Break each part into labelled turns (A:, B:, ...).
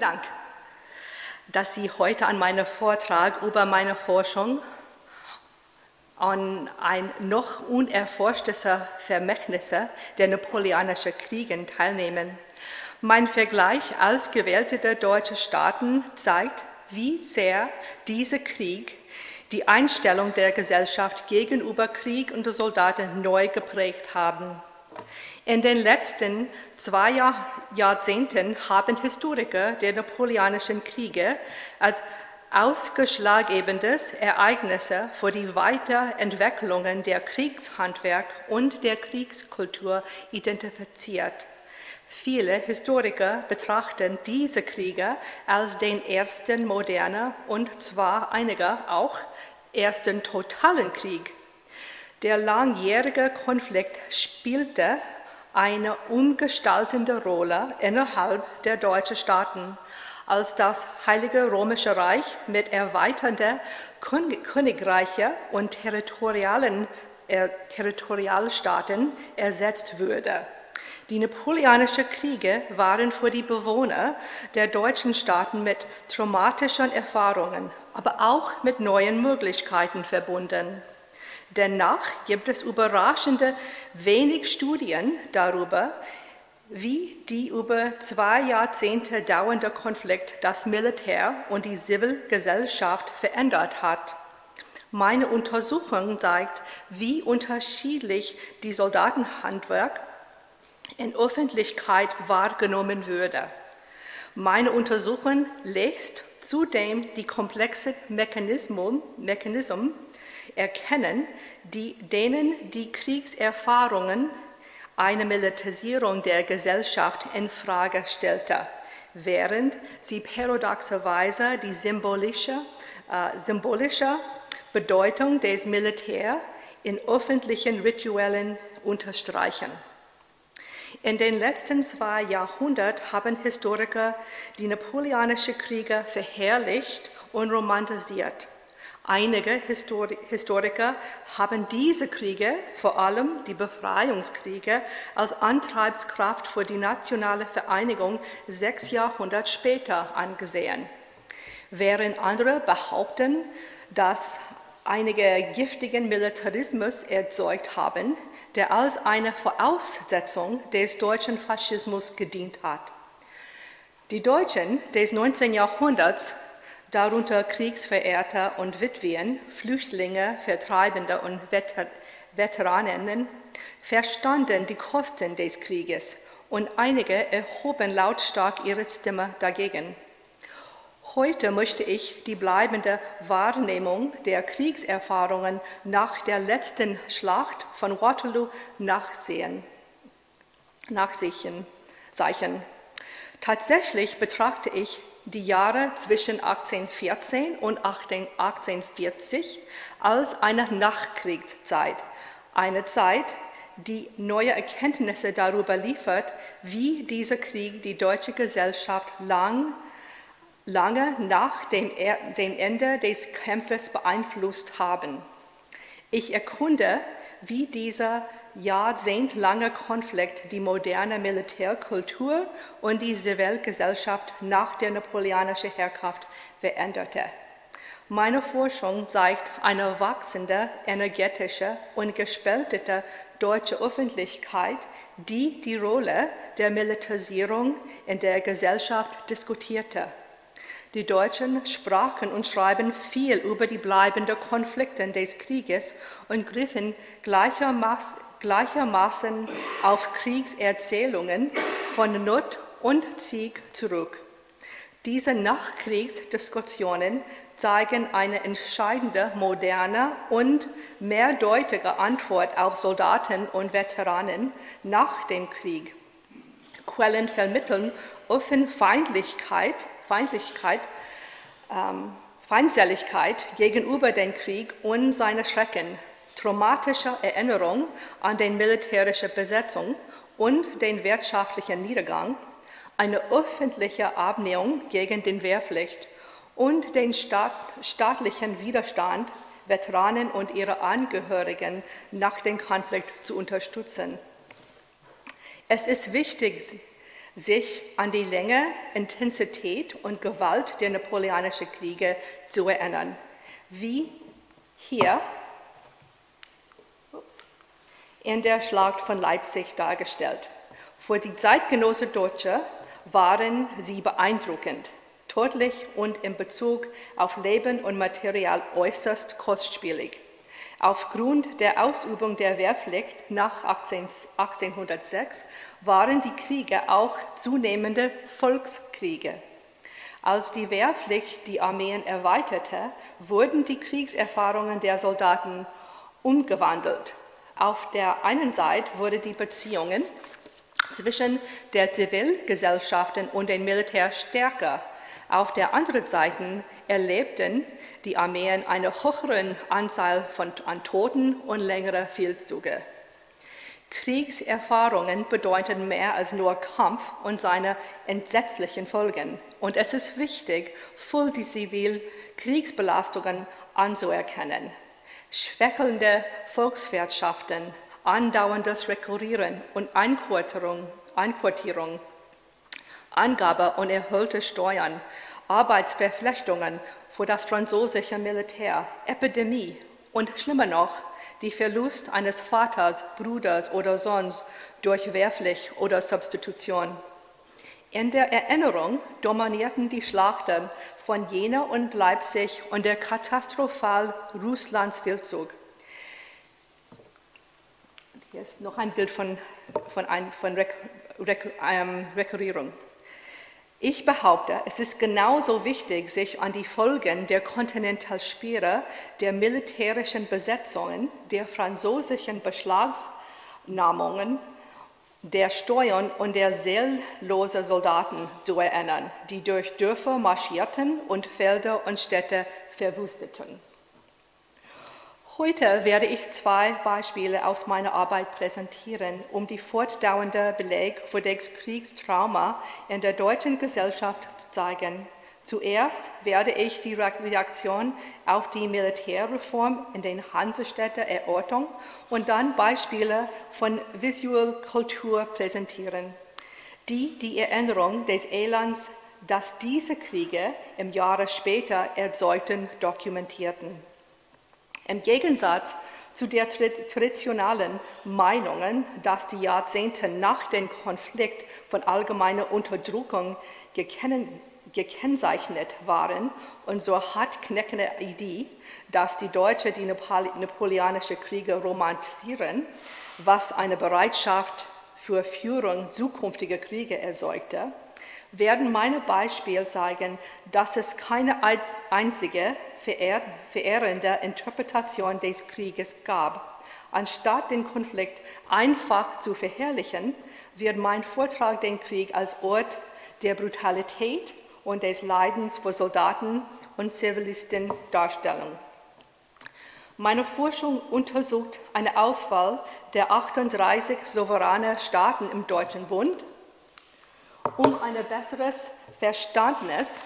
A: Vielen Dank, dass Sie heute an meinem Vortrag über meine Forschung an ein noch unerforschtes Vermächtnisse der Napoleonischen Kriege teilnehmen. Mein Vergleich als gewählte deutsche Staaten zeigt, wie sehr dieser Krieg die Einstellung der Gesellschaft gegenüber Krieg und Soldaten neu geprägt haben. In den letzten zwei Jahrzehnten haben Historiker der Napoleonischen Kriege als ausschlaggebendes Ereignisse für die Weiterentwicklungen der Kriegshandwerk und der Kriegskultur identifiziert. Viele Historiker betrachten diese Kriege als den ersten modernen und zwar einige auch ersten totalen Krieg. Der langjährige Konflikt spielte eine umgestaltende Rolle innerhalb der deutschen Staaten, als das Heilige Römische Reich mit erweiternden Königreiche und territorialen, äh, Territorialstaaten ersetzt wurde. Die napoleonischen Kriege waren für die Bewohner der deutschen Staaten mit traumatischen Erfahrungen, aber auch mit neuen Möglichkeiten verbunden. Dennoch gibt es überraschende wenig Studien darüber, wie die über zwei Jahrzehnte dauernde Konflikt das Militär und die Zivilgesellschaft verändert hat. Meine Untersuchung zeigt, wie unterschiedlich die Soldatenhandwerk in Öffentlichkeit wahrgenommen würde. Meine Untersuchung lässt zudem die komplexen Mechanismen, Mechanismen erkennen, die, denen die Kriegserfahrungen eine Militarisierung der Gesellschaft in Frage stellte, während sie paradoxerweise die symbolische, äh, symbolische Bedeutung des Militärs in öffentlichen Rituellen unterstreichen. In den letzten zwei Jahrhunderten haben Historiker die napoleonischen Kriege verherrlicht und romantisiert. Einige Historiker haben diese Kriege, vor allem die Befreiungskriege, als Antriebskraft für die nationale Vereinigung sechs Jahrhunderte später angesehen, während andere behaupten, dass einige giftigen Militarismus erzeugt haben, der als eine Voraussetzung des deutschen Faschismus gedient hat. Die Deutschen des 19. Jahrhunderts darunter Kriegsverehrte und Witwen, Flüchtlinge, Vertreibende und Veteraninnen, verstanden die Kosten des Krieges und einige erhoben lautstark ihre Stimme dagegen. Heute möchte ich die bleibende Wahrnehmung der Kriegserfahrungen nach der letzten Schlacht von Waterloo nachsehen, nachsehen. Tatsächlich betrachte ich die Jahre zwischen 1814 und 1840 als eine Nachkriegszeit, eine Zeit, die neue Erkenntnisse darüber liefert, wie dieser Krieg die deutsche Gesellschaft lang, lange nach dem, dem Ende des Kampfes beeinflusst haben. Ich erkunde, wie dieser jahrzehntelange Konflikt die moderne Militärkultur und die Zivilgesellschaft nach der napoleonischen Herrschaft veränderte. Meine Forschung zeigt eine wachsende, energetische und gespaltete deutsche Öffentlichkeit, die die Rolle der Militarisierung in der Gesellschaft diskutierte. Die Deutschen sprachen und schreiben viel über die bleibenden Konflikte des Krieges und griffen gleichermaßen gleichermaßen auf Kriegserzählungen von Not und Sieg zurück. Diese Nachkriegsdiskussionen zeigen eine entscheidende, moderne und mehrdeutige Antwort auf Soldaten und Veteranen nach dem Krieg. Quellen vermitteln offen Feindlichkeit, Feindlichkeit, ähm, Feindseligkeit gegenüber dem Krieg und seine Schrecken traumatische Erinnerung an die militärische Besetzung und den wirtschaftlichen Niedergang, eine öffentliche Abnehmung gegen den Wehrpflicht und den Staat, staatlichen Widerstand Veteranen und ihre Angehörigen nach dem Konflikt zu unterstützen. Es ist wichtig, sich an die Länge, Intensität und Gewalt der napoleonischen Kriege zu erinnern, wie hier in der Schlacht von Leipzig dargestellt. Für die Zeitgenossen Deutsche waren sie beeindruckend, tödlich und in Bezug auf Leben und Material äußerst kostspielig. Aufgrund der Ausübung der Wehrpflicht nach 1806 waren die Kriege auch zunehmende Volkskriege. Als die Wehrpflicht die Armeen erweiterte, wurden die Kriegserfahrungen der Soldaten umgewandelt. Auf der einen Seite wurden die Beziehungen zwischen der Zivilgesellschaft und dem Militär stärker. Auf der anderen Seite erlebten die Armeen eine höhere Anzahl von, an Toten und längere Feldzüge. Kriegserfahrungen bedeuten mehr als nur Kampf und seine entsetzlichen Folgen. Und es ist wichtig, voll die Zivilkriegsbelastungen anzuerkennen. Schwächelnde Volkswirtschaften, andauerndes Rekurrieren und Einquartierung, Einquartierung Angabe und erhöhte Steuern, Arbeitsverflechtungen für das französische Militär, Epidemie und schlimmer noch, die Verlust eines Vaters, Bruders oder Sohns durch Wehrpflicht oder Substitution. In der Erinnerung dominierten die Schlachten von Jena und Leipzig und der katastrophal Russlands Feldzug. Hier ist noch ein Bild von, von, ein, von Rek, Rek, ähm, Rekurrierung. Ich behaupte, es ist genauso wichtig, sich an die Folgen der Kontinentalsperre, der militärischen Besetzungen, der französischen Beschlagnahmungen, der Steuern und der seellosen Soldaten zu erinnern, die durch Dörfer marschierten und Felder und Städte verwüsteten. Heute werde ich zwei Beispiele aus meiner Arbeit präsentieren, um die fortdauernde Beleg für das Kriegstrauma in der deutschen Gesellschaft zu zeigen. Zuerst werde ich die Reaktion auf die Militärreform in den Hansestädten erörtern und dann Beispiele von Visual Kultur präsentieren, die die Erinnerung des Elends, das diese Kriege im Jahre später erzeugten, dokumentierten. Im Gegensatz zu der traditionellen Meinungen, dass die Jahrzehnte nach dem Konflikt von allgemeiner Unterdrückung gekennzeichnet waren und so hartkneckende Idee, dass die Deutschen die napoleonischen Kriege romantisieren, was eine Bereitschaft für Führung zukünftiger Kriege erzeugte, werden meine Beispiele zeigen, dass es keine einzige verehrende Interpretation des Krieges gab. Anstatt den Konflikt einfach zu verherrlichen, wird mein Vortrag den Krieg als Ort der Brutalität und des Leidens für Soldaten und Zivilisten darstellen. Meine Forschung untersucht eine Auswahl der 38 souveränen Staaten im Deutschen Bund um ein besseres Verständnis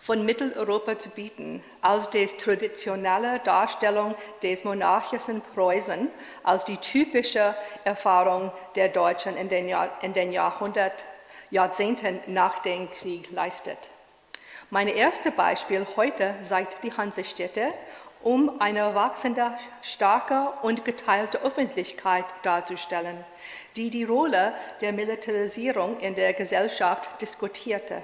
A: von Mitteleuropa zu bieten, als die traditionelle Darstellung des monarchischen Preußen als die typische Erfahrung der Deutschen in den, Jahr, in den Jahrhundert, Jahrzehnten nach dem Krieg leistet. Mein erstes Beispiel heute zeigt die Hansestädte um eine wachsende, starke und geteilte Öffentlichkeit darzustellen, die die Rolle der Militarisierung in der Gesellschaft diskutierte.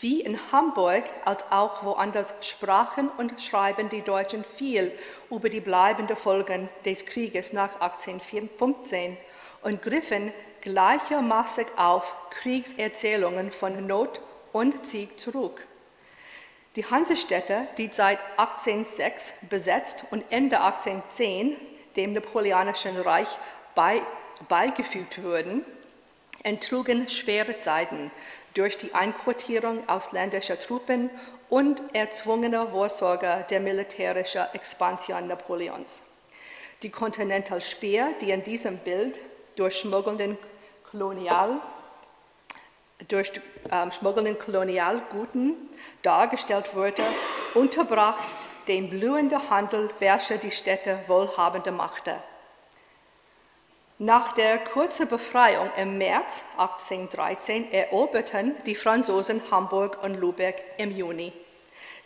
A: Wie in Hamburg als auch woanders sprachen und schreiben die Deutschen viel über die bleibenden Folgen des Krieges nach 1815 und griffen gleichermaßen auf Kriegserzählungen von Not und Sieg zurück. Die Hansestädte, die seit 1806 besetzt und Ende 1810 dem Napoleonischen Reich bei, beigefügt wurden, enttrugen schwere Zeiten durch die Einquartierung ausländischer Truppen und erzwungene Vorsorge der militärischen Expansion Napoleons. Die Continental Speer, die in diesem Bild durch schmuggelnden Kolonial durch ähm, schmuggelnden Kolonialguten dargestellt wurde, unterbracht den blühenden Handel, welcher die Städte wohlhabender machte. Nach der kurzen Befreiung im März 1813 eroberten die Franzosen Hamburg und Lübeck im Juni.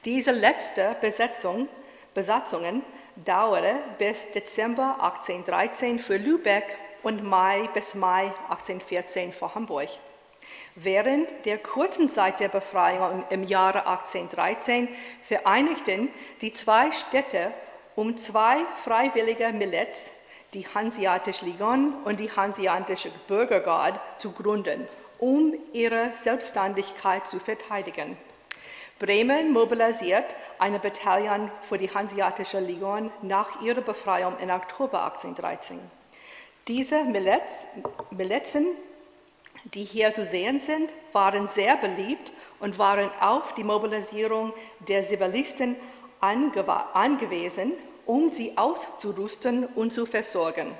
A: Diese letzte Besetzung, Besatzungen dauerte bis Dezember 1813 für Lübeck und Mai bis Mai 1814 für Hamburg. Während der kurzen Zeit der Befreiung im Jahre 1813 vereinigten die zwei Städte um zwei freiwillige Milits, die Hanseatische Ligon und die Hanseatische Bürgergarde, zu gründen, um ihre Selbstständigkeit zu verteidigen. Bremen mobilisiert eine Bataillon für die Hanseatische Ligon nach ihrer Befreiung im Oktober 1813. Diese Milizen, die hier zu sehen sind, waren sehr beliebt und waren auf die Mobilisierung der Zivilisten angewiesen, um sie auszurüsten und zu versorgen.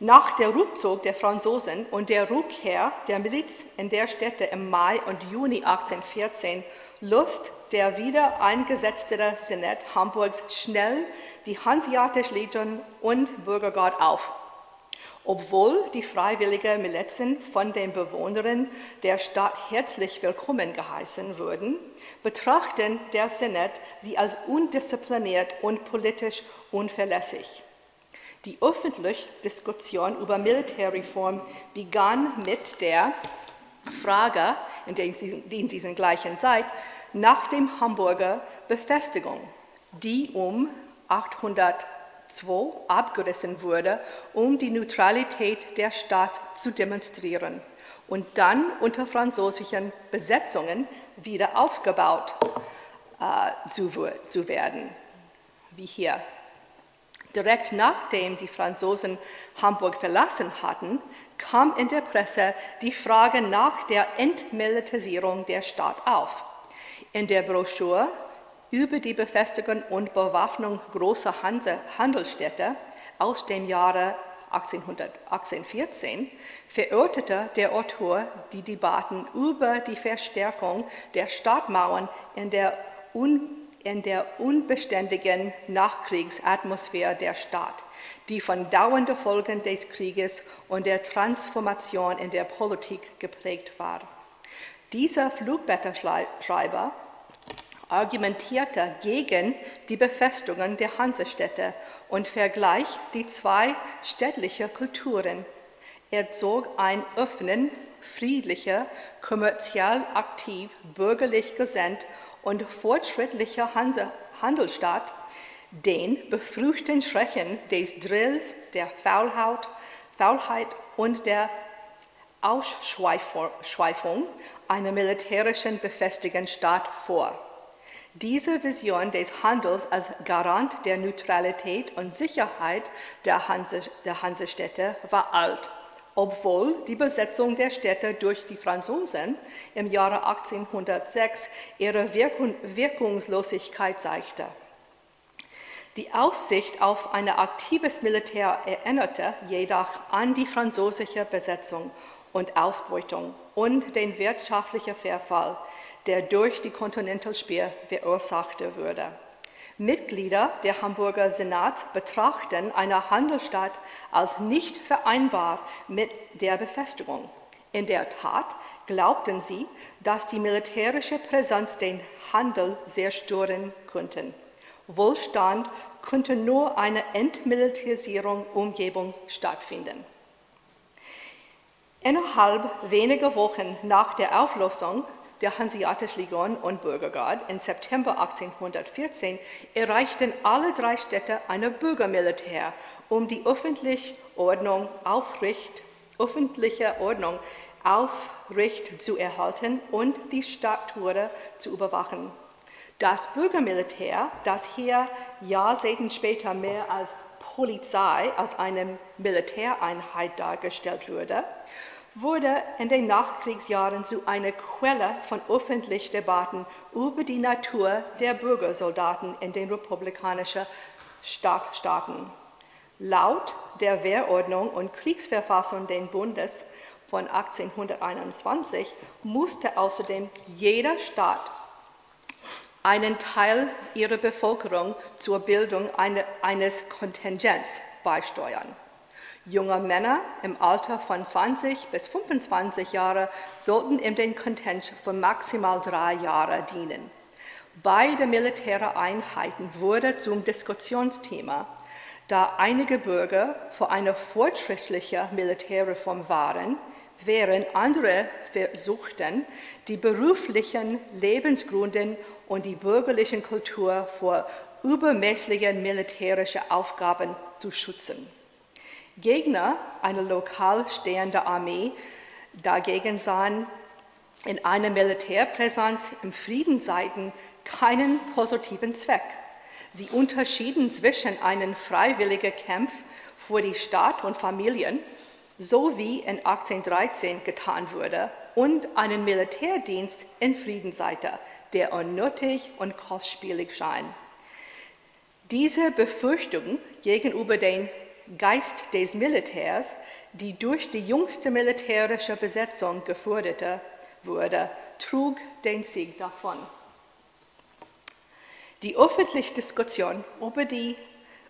A: Nach der Rückzug der Franzosen und der Rückkehr der Miliz in der Städte im Mai und Juni 1814 löst der wieder eingesetzte Senat Hamburgs schnell die Hanseatische Legion und Bürgergarde auf. Obwohl die freiwilligen Milizen von den Bewohnern der Stadt herzlich willkommen geheißen wurden, betrachten der Senat sie als undiszipliniert und politisch unverlässig. Die öffentliche Diskussion über Militärreform begann mit der Frage, in, in dieser gleichen Zeit, nach dem Hamburger Befestigung, die um 802 abgerissen wurde, um die Neutralität der Stadt zu demonstrieren und dann unter französischen Besetzungen wieder aufgebaut äh, zu, zu werden, wie hier. Direkt nachdem die Franzosen Hamburg verlassen hatten, kam in der Presse die Frage nach der Entmilitarisierung der Stadt auf. In der Broschüre über die Befestigung und Bewaffnung großer Handelsstädte aus dem Jahre 1814 verortete der Autor die Debatten über die Verstärkung der Stadtmauern in der un in der unbeständigen Nachkriegsatmosphäre der Stadt, die von dauernden Folgen des Krieges und der Transformation in der Politik geprägt war. Dieser Flugblätterschreiber argumentierte gegen die Befestungen der Hansestädte und vergleicht die zwei städtlichen Kulturen. Er zog ein offenen, friedlicher, kommerziell aktiv, bürgerlich gesinnt und fortschrittlicher Handelsstaat den befruchten Schrecken des Drills, der Faulheit, Faulheit und der Ausschweifung einer militärischen befestigten Staat vor. Diese Vision des Handels als Garant der Neutralität und Sicherheit der, Hanse, der Hansestädte war alt obwohl die Besetzung der Städte durch die Franzosen im Jahre 1806 ihre Wirkungslosigkeit zeigte. Die Aussicht auf ein aktives Militär erinnerte jedoch an die französische Besetzung und Ausbeutung und den wirtschaftlichen Verfall, der durch die Kontinentalspiel verursacht wurde. Mitglieder der Hamburger Senats betrachten eine Handelsstadt als nicht vereinbar mit der Befestigung. In der Tat glaubten sie, dass die militärische Präsenz den Handel sehr stören könnte. Wohlstand könnte nur eine Entmilitarisierung Umgebung stattfinden. Innerhalb weniger Wochen nach der Auflösung der Hanseatische Legion und Bürgergarde im September 1814 erreichten alle drei Städte eine Bürgermilitär, um die öffentliche Ordnung aufrecht, öffentliche Ordnung aufrecht zu erhalten und die Stadttore zu überwachen. Das Bürgermilitär, das hier Jahrzehnte später mehr als Polizei als eine Militäreinheit dargestellt wurde, wurde in den Nachkriegsjahren zu einer Quelle von öffentlichen Debatten über die Natur der Bürgersoldaten in den republikanischen Stadtstaaten. Laut der Wehrordnung und Kriegsverfassung des Bundes von 1821 musste außerdem jeder Staat einen Teil ihrer Bevölkerung zur Bildung eine, eines Kontingents beisteuern. Junge Männer im Alter von 20 bis 25 Jahre sollten in den Kontingent für maximal drei Jahre dienen. Beide militäre Einheiten wurde zum Diskussionsthema, da einige Bürger für eine fortschrittliche Militärreform waren, während andere versuchten, die beruflichen Lebensgründen und die bürgerlichen Kultur vor übermäßigen militärischen Aufgaben zu schützen. Gegner einer lokal stehenden Armee dagegen sahen in einer Militärpräsenz im Friedenszeiten keinen positiven Zweck. Sie unterschieden zwischen einem freiwilligen Kampf für die Staat und Familien, so wie in 1813 getan wurde, und einen Militärdienst in Friedensseite, der unnötig und kostspielig scheint. Diese Befürchtung gegenüber dem Geist des Militärs, die durch die jüngste militärische Besetzung gefördert wurde, trug den Sieg davon. Die öffentliche Diskussion über, die,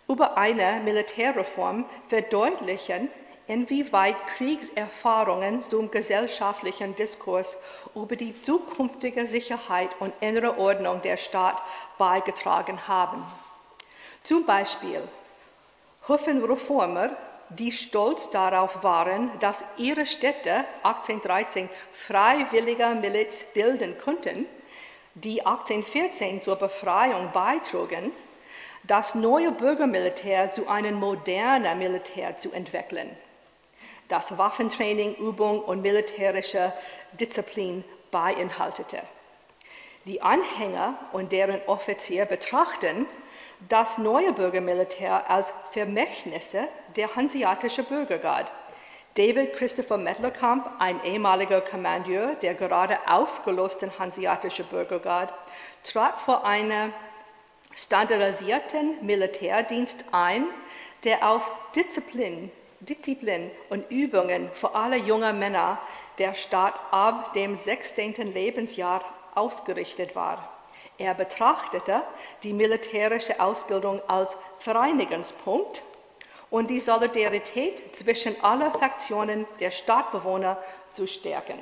A: über eine Militärreform verdeutlichen, inwieweit Kriegserfahrungen zum gesellschaftlichen Diskurs über die zukünftige Sicherheit und innere Ordnung der Stadt beigetragen haben. Zum Beispiel Hofenreformer, die stolz darauf waren, dass ihre Städte 1813 freiwilliger Miliz bilden konnten, die 1814 zur Befreiung beitrugen, das neue Bürgermilitär zu einem modernen Militär zu entwickeln, das Waffentraining, Übung und militärische Disziplin beinhaltete. Die Anhänger und deren Offizier betrachten das neue Bürgermilitär als Vermächtnisse der hanseatischen Bürgergarde. David Christopher Mettlerkamp, ein ehemaliger Kommandeur der gerade aufgelösten hanseatischen Bürgergarde, trat vor einen standardisierten Militärdienst ein, der auf Disziplin, Disziplin und Übungen für alle jungen Männer der Stadt ab dem 16. Lebensjahr ausgerichtet war. Er betrachtete die militärische Ausbildung als Vereinigungspunkt und die Solidarität zwischen allen Fraktionen der Stadtbewohner zu stärken.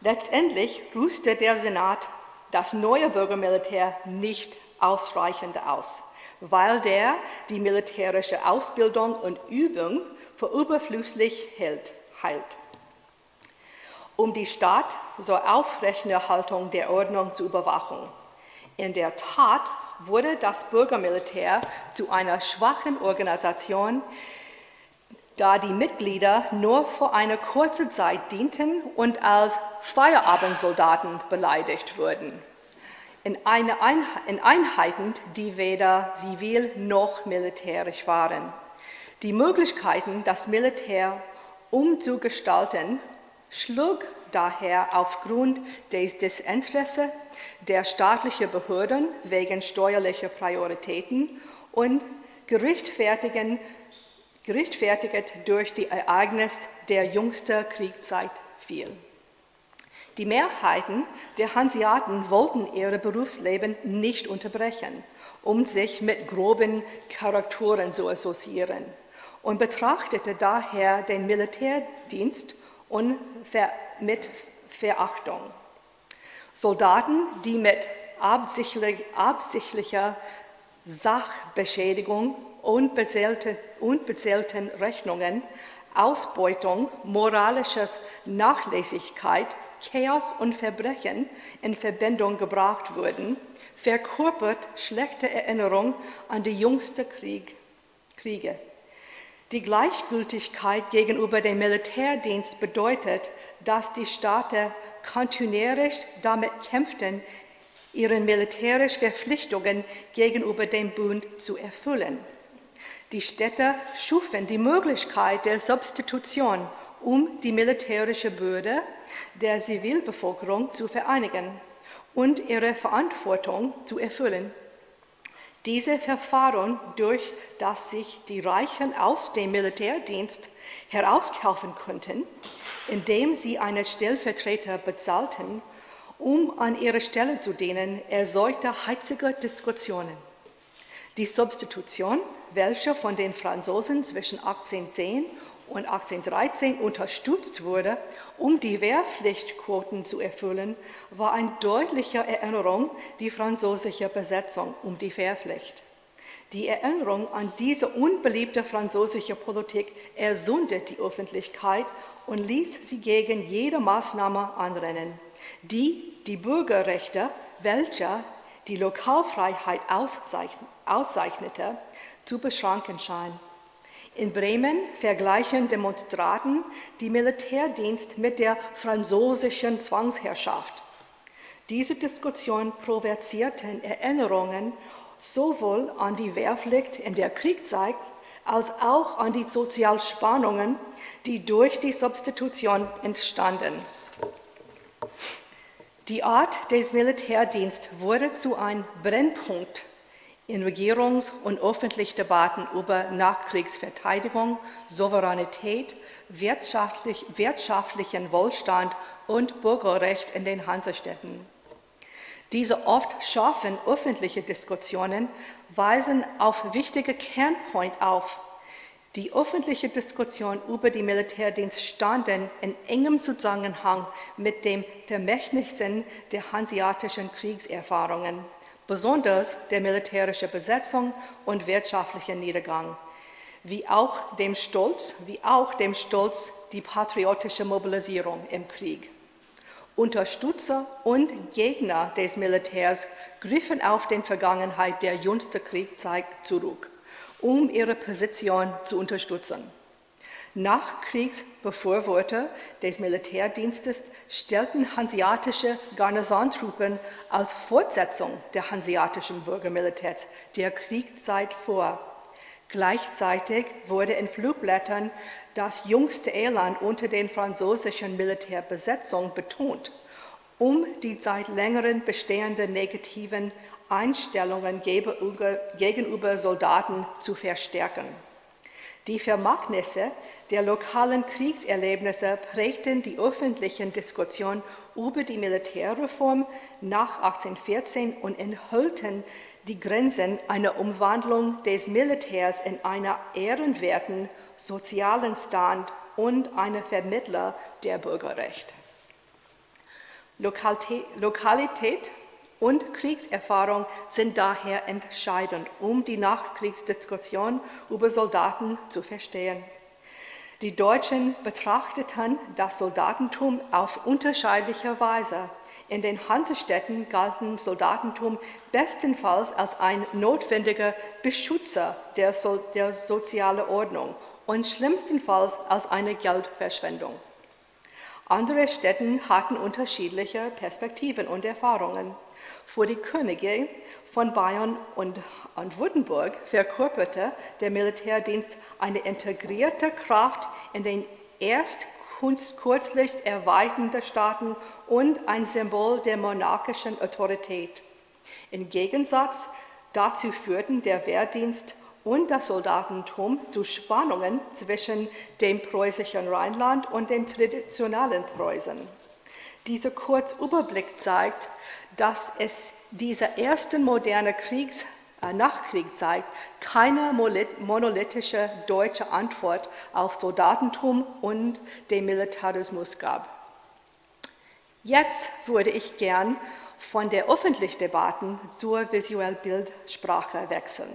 A: Letztendlich rüstete der Senat das neue Bürgermilitär nicht ausreichend aus, weil der die militärische Ausbildung und Übung für überflüssig hält. Um die Stadt zur Aufrechterhaltung der Ordnung zu überwachen. In der Tat wurde das Bürgermilitär zu einer schwachen Organisation, da die Mitglieder nur für eine kurze Zeit dienten und als Feierabendsoldaten beleidigt wurden. In, Einheit, in Einheiten, die weder zivil noch militärisch waren. Die Möglichkeiten, das Militär umzugestalten, schlug daher aufgrund des Desinteresse der staatlichen Behörden wegen steuerlicher Prioritäten und gerechtfertigt durch die Ereignisse der jüngsten Kriegszeit fiel. Die Mehrheiten der Hanseaten wollten ihr Berufsleben nicht unterbrechen, um sich mit groben Charakteren zu assoziieren und betrachtete daher den Militärdienst und mit Verachtung. Soldaten, die mit absichtlich, absichtlicher Sachbeschädigung, unbezählten, unbezählten Rechnungen, Ausbeutung, moralisches Nachlässigkeit, Chaos und Verbrechen in Verbindung gebracht wurden, verkörpert schlechte Erinnerung an die jüngsten Krieg, Kriege. Die Gleichgültigkeit gegenüber dem Militärdienst bedeutet, dass die Staaten kontinuierlich damit kämpften, ihre militärischen Verpflichtungen gegenüber dem Bund zu erfüllen. Die Städte schufen die Möglichkeit der Substitution, um die militärische Bürde der Zivilbevölkerung zu vereinigen und ihre Verantwortung zu erfüllen. Diese Verfahren, durch das sich die Reichen aus dem Militärdienst herauskaufen konnten, indem sie einen Stellvertreter bezahlten Um an ihre Stelle zu dienen, erzeugte heizige Diskussionen. Die Substitution, welche von den Franzosen zwischen 1810 und 1813 unterstützt wurde, um die Wehrpflichtquoten zu erfüllen, war eine deutliche Erinnerung die französische Besetzung um die Wehrpflicht. Die Erinnerung an diese unbeliebte französische Politik ersundet die Öffentlichkeit und ließ sie gegen jede Maßnahme anrennen, die die Bürgerrechte, welche die Lokalfreiheit auszeichnete, zu beschränken scheint. In Bremen vergleichen Demonstranten die Militärdienst mit der französischen Zwangsherrschaft. Diese Diskussion provozierten Erinnerungen sowohl an die Wehrpflicht in der Kriegszeit als auch an die Sozialspannungen, die durch die Substitution entstanden. Die Art des Militärdienstes wurde zu einem Brennpunkt in Regierungs- und öffentlichen Debatten über Nachkriegsverteidigung, Souveränität, wirtschaftlich, wirtschaftlichen Wohlstand und Bürgerrecht in den Hansestädten. Diese oft scharfen öffentlichen Diskussionen weisen auf wichtige Kernpoint auf. Die öffentliche Diskussion über die Militärdienst standen in engem Zusammenhang mit dem Vermächtnissen der hanseatischen Kriegserfahrungen besonders der militärischen Besetzung und wirtschaftlichen Niedergang, wie auch dem Stolz, wie auch dem Stolz die patriotische Mobilisierung im Krieg. Unterstützer und Gegner des Militärs griffen auf die Vergangenheit der jüngsten Kriegszeit zurück, um ihre Position zu unterstützen. Nachkriegsbefürworter des Militärdienstes stellten hanseatische Garnisontruppen als Fortsetzung der hanseatischen Bürgermilitärs der Kriegszeit vor. Gleichzeitig wurde in Flugblättern das jüngste Elend unter den französischen Militärbesetzungen betont, um die seit längerem bestehenden negativen Einstellungen gegenüber Soldaten zu verstärken. Die Vermagnisse der lokalen Kriegserlebnisse prägten die öffentlichen Diskussionen über die Militärreform nach 1814 und enthielten die Grenzen einer Umwandlung des Militärs in einen ehrenwerten sozialen Stand und einen Vermittler der Bürgerrechte. Lokalität und Kriegserfahrung sind daher entscheidend, um die Nachkriegsdiskussion über Soldaten zu verstehen. Die Deutschen betrachteten das Soldatentum auf unterschiedliche Weise. In den Hansestädten galten Soldatentum bestenfalls als ein notwendiger Beschützer der, so der sozialen Ordnung und schlimmstenfalls als eine Geldverschwendung. Andere Städte hatten unterschiedliche Perspektiven und Erfahrungen. Für die Könige von Bayern und, und Württemberg verkörperte der Militärdienst eine integrierte Kraft in den erst kürzlich erweiterten Staaten und ein Symbol der monarchischen Autorität. Im Gegensatz dazu führten der Wehrdienst und das Soldatentum zu Spannungen zwischen dem preußischen Rheinland und dem traditionellen Preußen. Dieser Kurzüberblick zeigt, dass es dieser ersten moderne Kriegs äh, Nachkriegszeit keine monolithische deutsche Antwort auf Soldatentum und den Militarismus gab. Jetzt würde ich gern von der öffentlichen Debatte zur visuellen Bildsprache wechseln.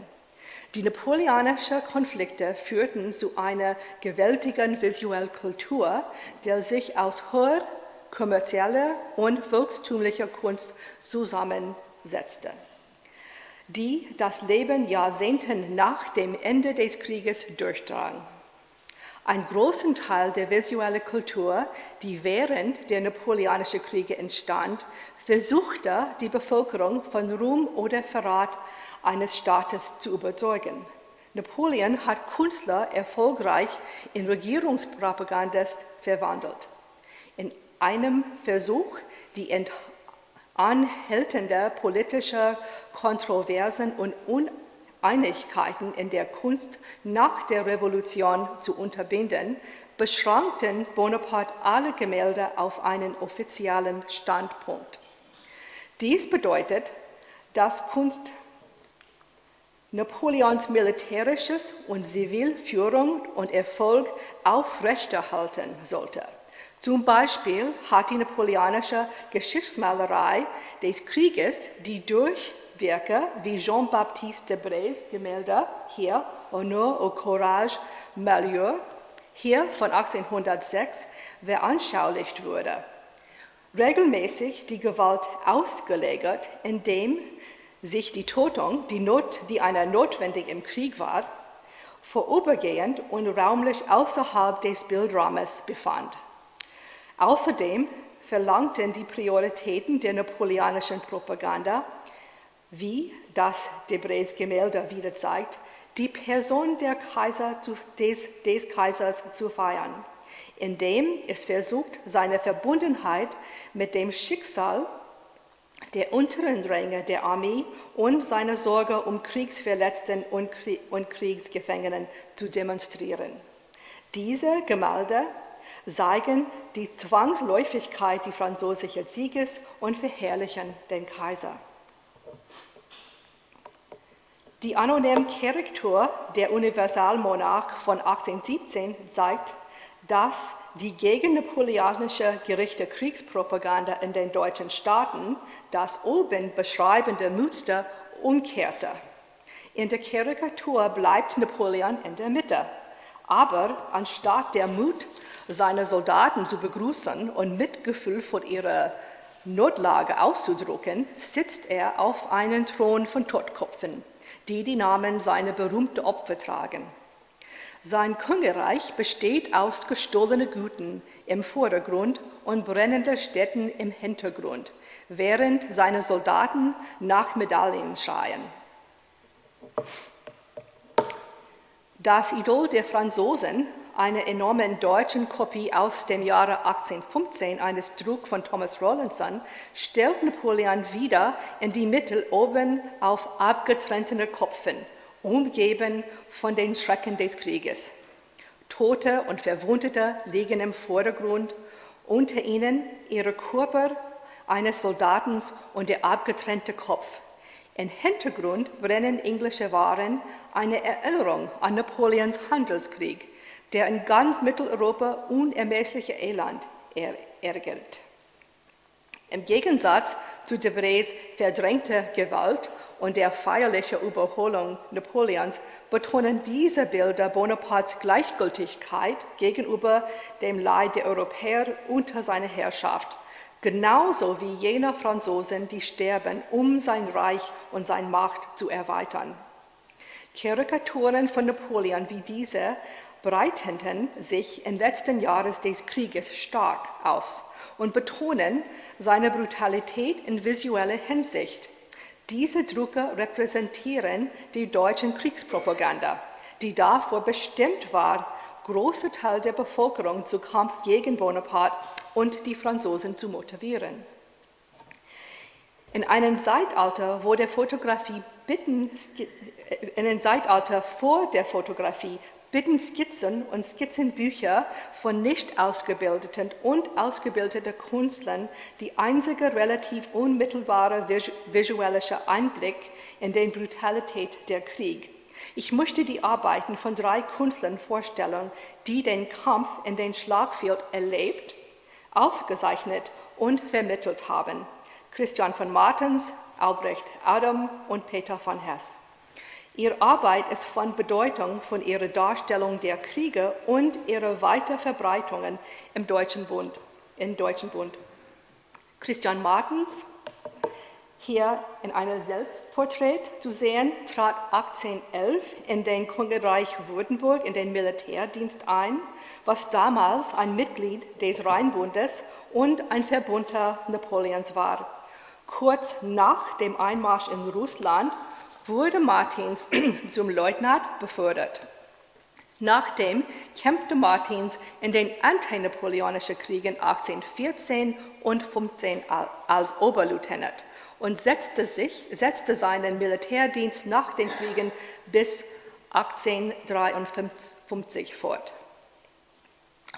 A: Die napoleonischen Konflikte führten zu einer gewaltigen visuellen Kultur, die sich aus hoher kommerzielle und volkstümliche Kunst zusammensetzte, die das Leben Jahrzehnten nach dem Ende des Krieges durchdrang. Ein großen Teil der visuellen Kultur, die während der Napoleonischen Kriege entstand, versuchte die Bevölkerung von Ruhm oder Verrat eines Staates zu überzeugen. Napoleon hat Künstler erfolgreich in Regierungspropagandist verwandelt. In einem Versuch, die anhaltende politische Kontroversen und Uneinigkeiten in der Kunst nach der Revolution zu unterbinden, beschränkten Bonaparte alle Gemälde auf einen offiziellen Standpunkt. Dies bedeutet, dass Kunst Napoleons militärisches und Zivilführung und Erfolg aufrechterhalten sollte. Zum Beispiel hat die napoleonische Geschichtsmalerei des Krieges, die durch Werke wie Jean-Baptiste Debrés Gemälde hier Honneur au Courage Malheur hier von 1806 veranschaulicht wurde, regelmäßig die Gewalt ausgelegt, indem sich die Tötung, die, Not, die einer notwendig im Krieg war, vorübergehend und raumlich außerhalb des Bildrahmens befand. Außerdem verlangten die Prioritäten der napoleonischen Propaganda, wie das Debrés Gemälde wieder zeigt, die Person Kaiser zu, des, des Kaisers zu feiern, indem es versucht, seine Verbundenheit mit dem Schicksal der unteren Ränge der Armee und seine Sorge um Kriegsverletzten und, Kriegsgefangenen zu demonstrieren. Diese Gemälde zeigen die Zwangsläufigkeit des französischen Sieges und verherrlichen den Kaiser. Die anonyme Korrektur der Universalmonarch von 1817 zeigt, dass die gegen napoleonische Gerichte Kriegspropaganda in den deutschen Staaten das oben beschreibende Muster umkehrte. In der Karikatur bleibt Napoleon in der Mitte. Aber anstatt der Mut seiner Soldaten zu begrüßen und Mitgefühl vor ihrer Notlage auszudrücken, sitzt er auf einem Thron von Totkopfen, die die Namen seiner berühmten Opfer tragen. Sein Königreich besteht aus gestohlenen Güten im Vordergrund und brennenden Städten im Hintergrund, während seine Soldaten nach Medaillen schreien. Das Idol der Franzosen, eine enorme deutsche Kopie aus dem Jahre 1815 eines Druck von Thomas Rawlinson, stellt Napoleon wieder in die Mitte oben auf abgetrennten Kopfen umgeben von den Schrecken des Krieges. Tote und Verwundete liegen im Vordergrund, unter ihnen ihre Körper eines Soldaten und der abgetrennte Kopf. Im Hintergrund brennen englische Waren, eine Erinnerung an Napoleons Handelskrieg, der in ganz Mitteleuropa unermessliche Elend ärgert. Im Gegensatz zu Debrés verdrängter Gewalt und der feierlichen Überholung Napoleons betonen diese Bilder Bonapartes Gleichgültigkeit gegenüber dem Leid der Europäer unter seiner Herrschaft, genauso wie jener Franzosen, die sterben, um sein Reich und seine Macht zu erweitern. Karikaturen von Napoleon wie diese breiteten sich in letzten Jahren des Krieges stark aus und betonen seine Brutalität in visueller Hinsicht diese Drucke repräsentieren die deutsche Kriegspropaganda, die davor bestimmt war, große Teil der Bevölkerung zu Kampf gegen Bonaparte und die Franzosen zu motivieren. In einem Zeitalter, wo der Fotografie bitten, in einem Zeitalter vor der Fotografie bitten Skizzen und Skizzenbücher von nicht ausgebildeten und ausgebildeten Künstlern die einzige relativ unmittelbare visuelle Einblick in die Brutalität der Krieg. Ich möchte die Arbeiten von drei Künstlern vorstellen, die den Kampf in den Schlagfeld erlebt, aufgezeichnet und vermittelt haben. Christian von Martens, Albrecht Adam und Peter von Hess. Ihre Arbeit ist von Bedeutung von ihrer Darstellung der Kriege und ihrer Weiterverbreitungen im Deutschen Bund, im Deutschen Bund. Christian Martens, hier in einem Selbstporträt zu sehen, trat 1811 in den Königreich Württemberg in den Militärdienst ein, was damals ein Mitglied des Rheinbundes und ein Verbunter Napoleons war. Kurz nach dem Einmarsch in Russland wurde Martins zum Leutnant befördert. Nachdem kämpfte Martins in den antinapoleonischen Kriegen 1814 und 15 als Oberleutnant und setzte, sich, setzte seinen Militärdienst nach den Kriegen bis 1853 fort.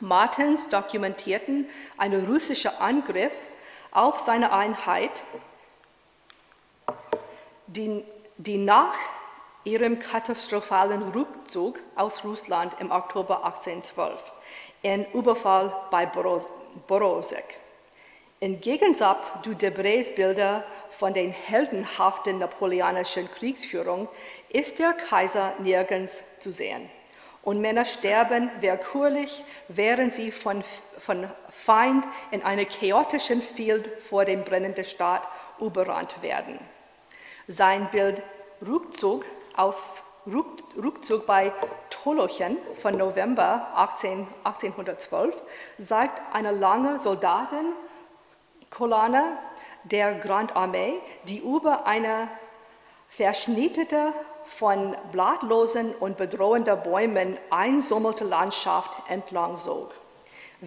A: Martins dokumentierten einen russischen Angriff auf seine Einheit die, die nach ihrem katastrophalen Rückzug aus Russland im Oktober 1812 in Überfall bei Borosek. Im Gegensatz zu Debrets Bilder von der heldenhaften napoleonischen Kriegsführung ist der Kaiser nirgends zu sehen. Und Männer sterben willkürlich, während sie von, von Feind in einer chaotischen Field vor dem brennenden Staat überrannt werden. Sein Bild Rückzug, aus, Rückzug bei Tolochen von November 18, 1812 zeigt eine lange Soldatenkolonne der Grand Armee, die über eine verschnittene, von blattlosen und bedrohenden Bäumen einsammelte Landschaft entlang zog.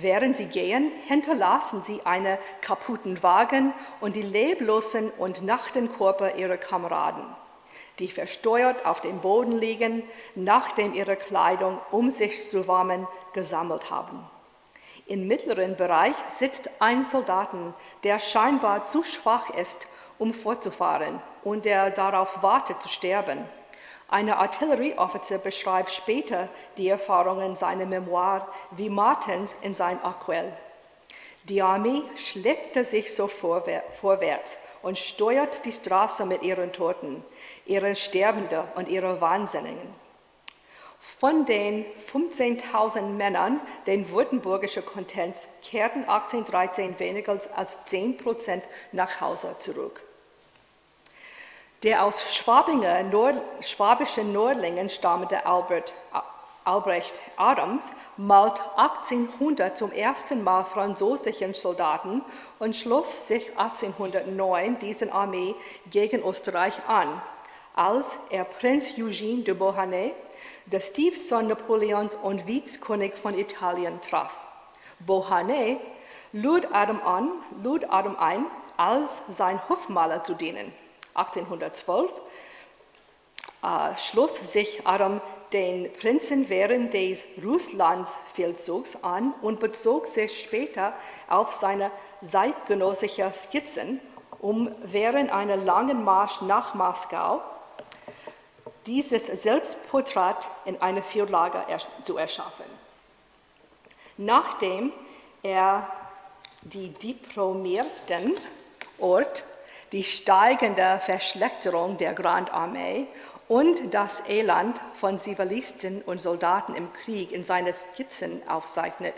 A: Während sie gehen, hinterlassen sie einen kaputten Wagen und die leblosen und nackten Körper ihrer Kameraden, die versteuert auf dem Boden liegen, nachdem ihre Kleidung, um sich zu warmen, gesammelt haben. Im mittleren Bereich sitzt ein Soldat, der scheinbar zu schwach ist, um fortzufahren und der darauf wartet zu sterben. Ein Artillerieoffizier beschreibt später die Erfahrungen seiner Memoir wie Martens in sein Aquell. Die Armee schleppte sich so vorwärts und steuert die Straße mit ihren Toten, ihren Sterbenden und ihren Wahnsinnigen. Von den 15.000 Männern den württembergischen Kontinents kehrten 1813 weniger als 10 Prozent nach Hause zurück. Der aus Schwabinger, Nord, schwabischen Nordlingen stammende Albert, Albrecht Adams malt 1800 zum ersten Mal französischen Soldaten und schloss sich 1809 diesen Armee gegen Österreich an, als er Prinz Eugene de Beauharnais der Stiefsohn Napoleons und Vizkönig von Italien traf. Beauharnais lud Adam, an, lud Adam ein, als sein Hofmaler zu dienen. 1812 äh, schloss sich Adam den Prinzen während des Russlandsfeldzugs an und bezog sich später auf seine zeitgenössischen Skizzen, um während einer langen Marsch nach Moskau dieses Selbstporträt in einer Vierlage zu erschaffen. Nachdem er die diplomierten Ort, die steigende Verschlechterung der Grand Armee und das Elend von Zivilisten und Soldaten im Krieg in seinen Skizzen aufzeichnet,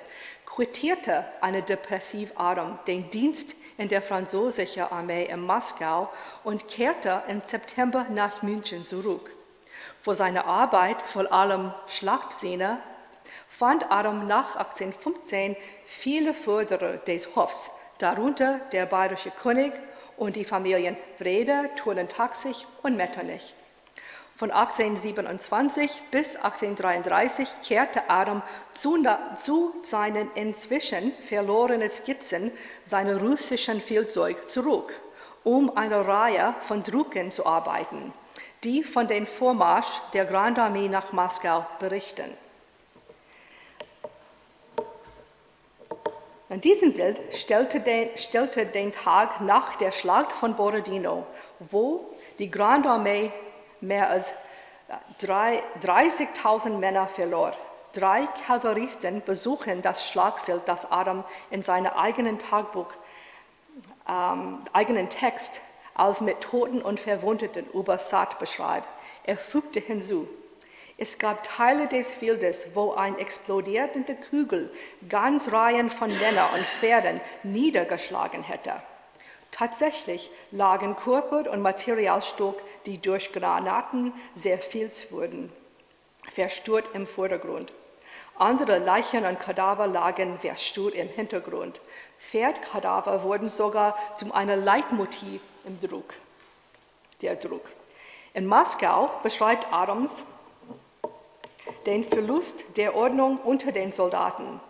A: quittierte eine depressiv Adam den Dienst in der französischen Armee in Moskau und kehrte im September nach München zurück. Für seine Arbeit, vor allem Schlachtszene, fand Adam nach 1815 viele Förderer des Hofs, darunter der bayerische König und die Familien Wrede, Turnen-Taxig und Metternich. Von 1827 bis 1833 kehrte Adam zu, zu, seinen inzwischen verlorenen Skizzen seiner russischen Feldzeug zurück, um eine Reihe von Drucken zu arbeiten die von dem Vormarsch der Grand Armee nach Moskau berichten. Und diesem Bild stellte den, stellte den Tag nach der Schlacht von Borodino, wo die Grand Armee mehr als 30.000 Männer verlor. Drei Kavalleristen besuchen das Schlagfeld, das Adam in seinem eigenen Tagebuch, ähm, eigenen Text als mit Toten und Verwundeten übersatt beschreibt. Er fügte hinzu, es gab Teile des Feldes, wo ein explodierender Kugel ganz Reihen von Männern und Pferden niedergeschlagen hätte. Tatsächlich lagen Körper und Materialstück, die durch Granaten zerfilzt wurden, verstört im Vordergrund. Andere Leichen und Kadaver lagen verstört im Hintergrund. Pferdkadaver wurden sogar zu einem Leitmotiv im Druck, der Druck. In Moskau beschreibt Adams den Verlust der Ordnung unter den Soldaten.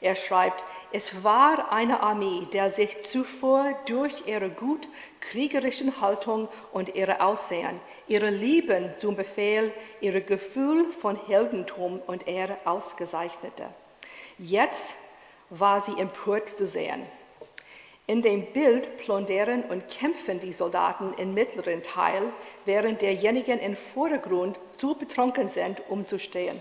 A: Er schreibt, es war eine Armee, der sich zuvor durch ihre gut kriegerischen Haltung und ihre Aussehen, ihre Lieben zum Befehl, ihr Gefühl von Heldentum und Ehre ausgezeichnete. Jetzt war sie empört zu sehen. In dem Bild plundern und kämpfen die Soldaten im mittleren Teil, während derjenigen im Vordergrund zu betrunken sind, um zu stehen.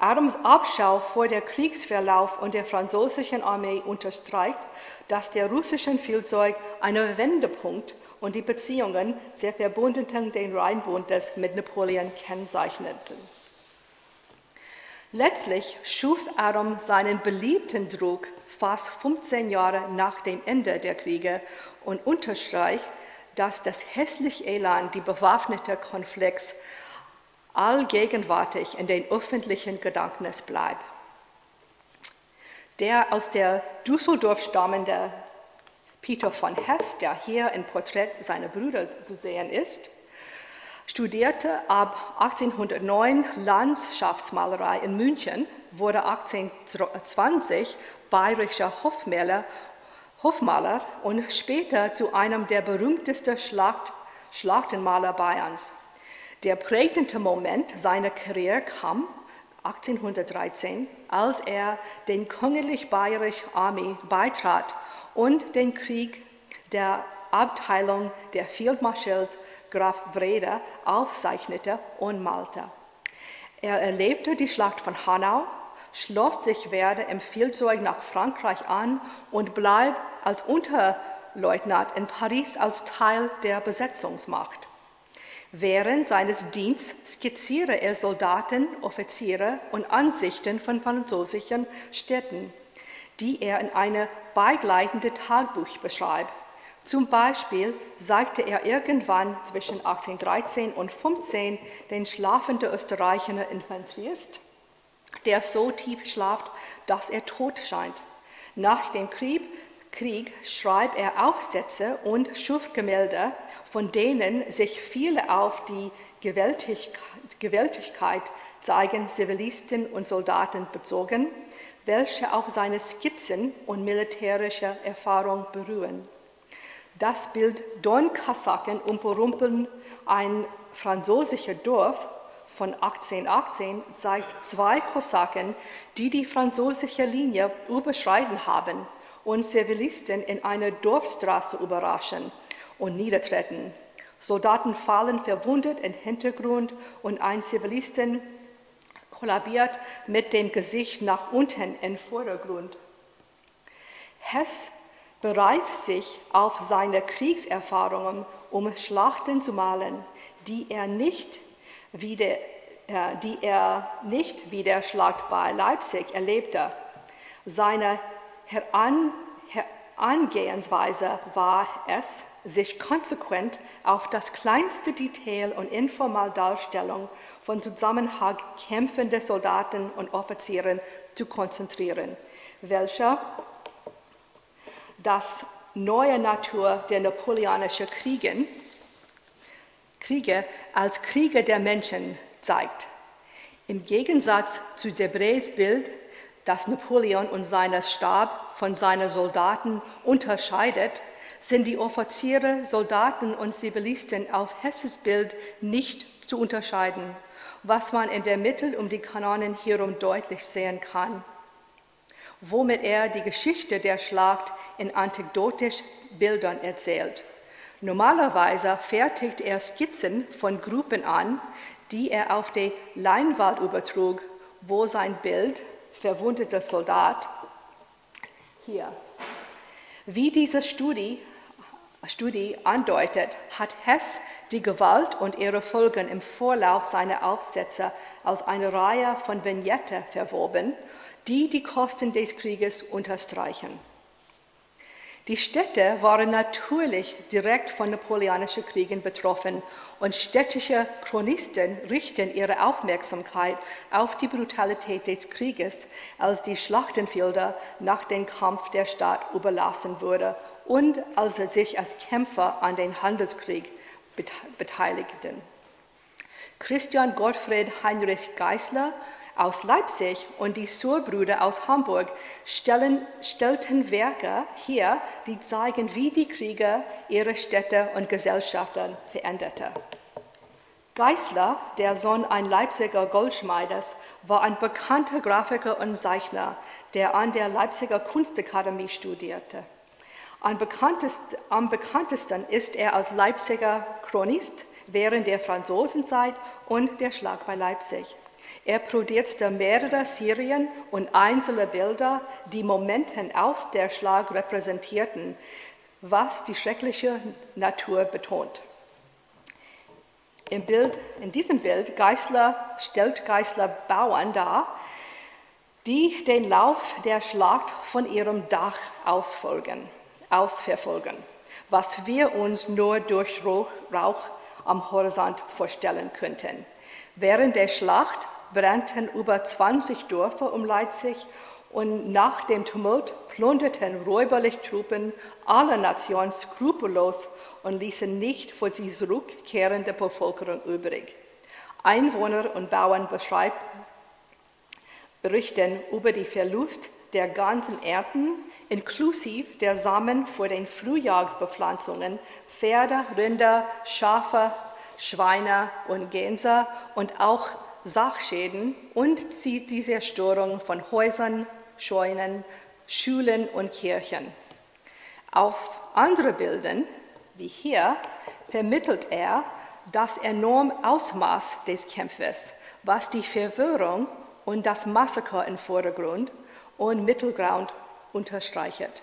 A: Adams Abschau vor der Kriegsverlauf und der französischen Armee unterstreicht, dass der russischen Flugzeug einen Wendepunkt und die Beziehungen der Verbundenen den Rheinbundes mit Napoleon kennzeichneten. Letztlich schuf Adam seinen beliebten Druck fast 15 Jahre nach dem Ende der Kriege und unterstreicht, dass das hässliche Elend die bewaffnete Konflikts allgegenwärtig in den öffentlichen Gedächtnis bleibt. Der aus der Düsseldorf stammende Peter von Hess, der hier im Porträt seiner Brüder zu sehen ist, studierte ab 1809 Landschaftsmalerei in München, wurde 1820 bayerischer Hofmaler, Hofmaler und später zu einem der berühmtesten Schlacht, Schlachtenmaler Bayerns. Der prägende Moment seiner Karriere kam 1813, als er den Königlich Bayerischen Armee beitrat und den Krieg der Abteilung der Fieldmarschalls Graf Wrede aufzeichnete und malte. Er erlebte die Schlacht von Hanau, schloss sich Werde im Feldzeug nach Frankreich an und blieb als Unterleutnant in Paris als Teil der Besetzungsmacht. Während seines Dienstes skizziere er Soldaten, Offiziere und Ansichten von französischen Städten, die er in einem begleitenden Tagebuch beschreibt. Zum Beispiel sagte er irgendwann zwischen 1813 und 15 den schlafenden österreichischen Infanterist, der so tief schlaft, dass er tot scheint. Nach dem Krieg, Krieg schreibt er Aufsätze und Schufgemälde, von denen sich viele auf die Gewaltigkeit zeigen Zivilisten und Soldaten bezogen, welche auf seine Skizzen und militärische Erfahrung beruhen. Das Bild Dornkasaken umrumpeln ein französisches Dorf von 1818 zeigt zwei Kosaken, die die französische Linie überschreiten haben und Zivilisten in einer Dorfstraße überraschen und niedertreten. Soldaten fallen verwundet im Hintergrund und ein Zivilisten kollabiert mit dem Gesicht nach unten im Vordergrund. Hess bereift sich auf seine Kriegserfahrungen, um Schlachten zu malen, die er nicht wie der, äh, die er nicht wie der Schlacht bei Leipzig erlebte. Seine Heran, Herangehensweise war es, sich konsequent auf das kleinste Detail und informelle Darstellung von Zusammenhang kämpfender Soldaten und Offizieren zu konzentrieren, welcher das neue Natur der napoleonischen Kriege, Kriege als Kriege der Menschen zeigt. Im Gegensatz zu Debrés Bild, das Napoleon und seinen Stab von seinen Soldaten unterscheidet, sind die Offiziere, Soldaten und Zivilisten auf Hesses Bild nicht zu unterscheiden, was man in der Mitte um die Kanonen hierum deutlich sehen kann, womit er die Geschichte der Schlacht in anekdotischen Bildern erzählt. Normalerweise fertigt er Skizzen von Gruppen an, die er auf die Leinwand übertrug, wo sein Bild, verwundeter Soldat, hier. Wie diese Studie, Studie andeutet, hat Hess die Gewalt und ihre Folgen im Vorlauf seiner Aufsätze als eine Reihe von Vignetten verwoben, die die Kosten des Krieges unterstreichen. Die Städte waren natürlich direkt von napoleonischen Kriegen betroffen und städtische Chronisten richten ihre Aufmerksamkeit auf die Brutalität des Krieges, als die Schlachtenfelder nach dem Kampf der Stadt überlassen wurden und als sie sich als Kämpfer an den Handelskrieg beteiligten. Christian Gottfried Heinrich Geisler aus Leipzig und die Surbrüder aus Hamburg stellen, stellten Werke hier, die zeigen, wie die Kriege ihre Städte und Gesellschaften veränderte. Geisler, der Sohn eines Leipziger Goldschmeides, war ein bekannter Grafiker und Zeichner, der an der Leipziger Kunstakademie studierte. Am bekanntesten, am bekanntesten ist er als Leipziger Chronist während der Franzosenzeit und der Schlag bei Leipzig. Er produzierte mehrere Serien und einzelne Bilder, die Momenten aus der Schlag repräsentierten, was die schreckliche Natur betont. Im Bild, in diesem Bild Geisler, stellt Geisler Bauern dar, die den Lauf der Schlacht von ihrem Dach ausfolgen, ausverfolgen, was wir uns nur durch Rauch am Horizont vorstellen könnten. Während der Schlacht brannten über 20 Dörfer um Leipzig und nach dem Tumult plünderten räuberlich Truppen aller Nationen skrupellos und ließen nicht vor sie zurückkehrende Bevölkerung übrig. Einwohner und Bauern berichten über den Verlust der ganzen Ernten, inklusive der Samen vor den Frühjahrsbepflanzungen, Pferde, Rinder, Schafe, Schweine und Gänse und auch Sachschäden und die Zerstörung von Häusern, Scheunen, Schulen und Kirchen. Auf andere Bildern, wie hier, vermittelt er das enorme Ausmaß des Kampfes, was die Verwirrung und das Massaker im Vordergrund und Mittelgrund unterstreicht.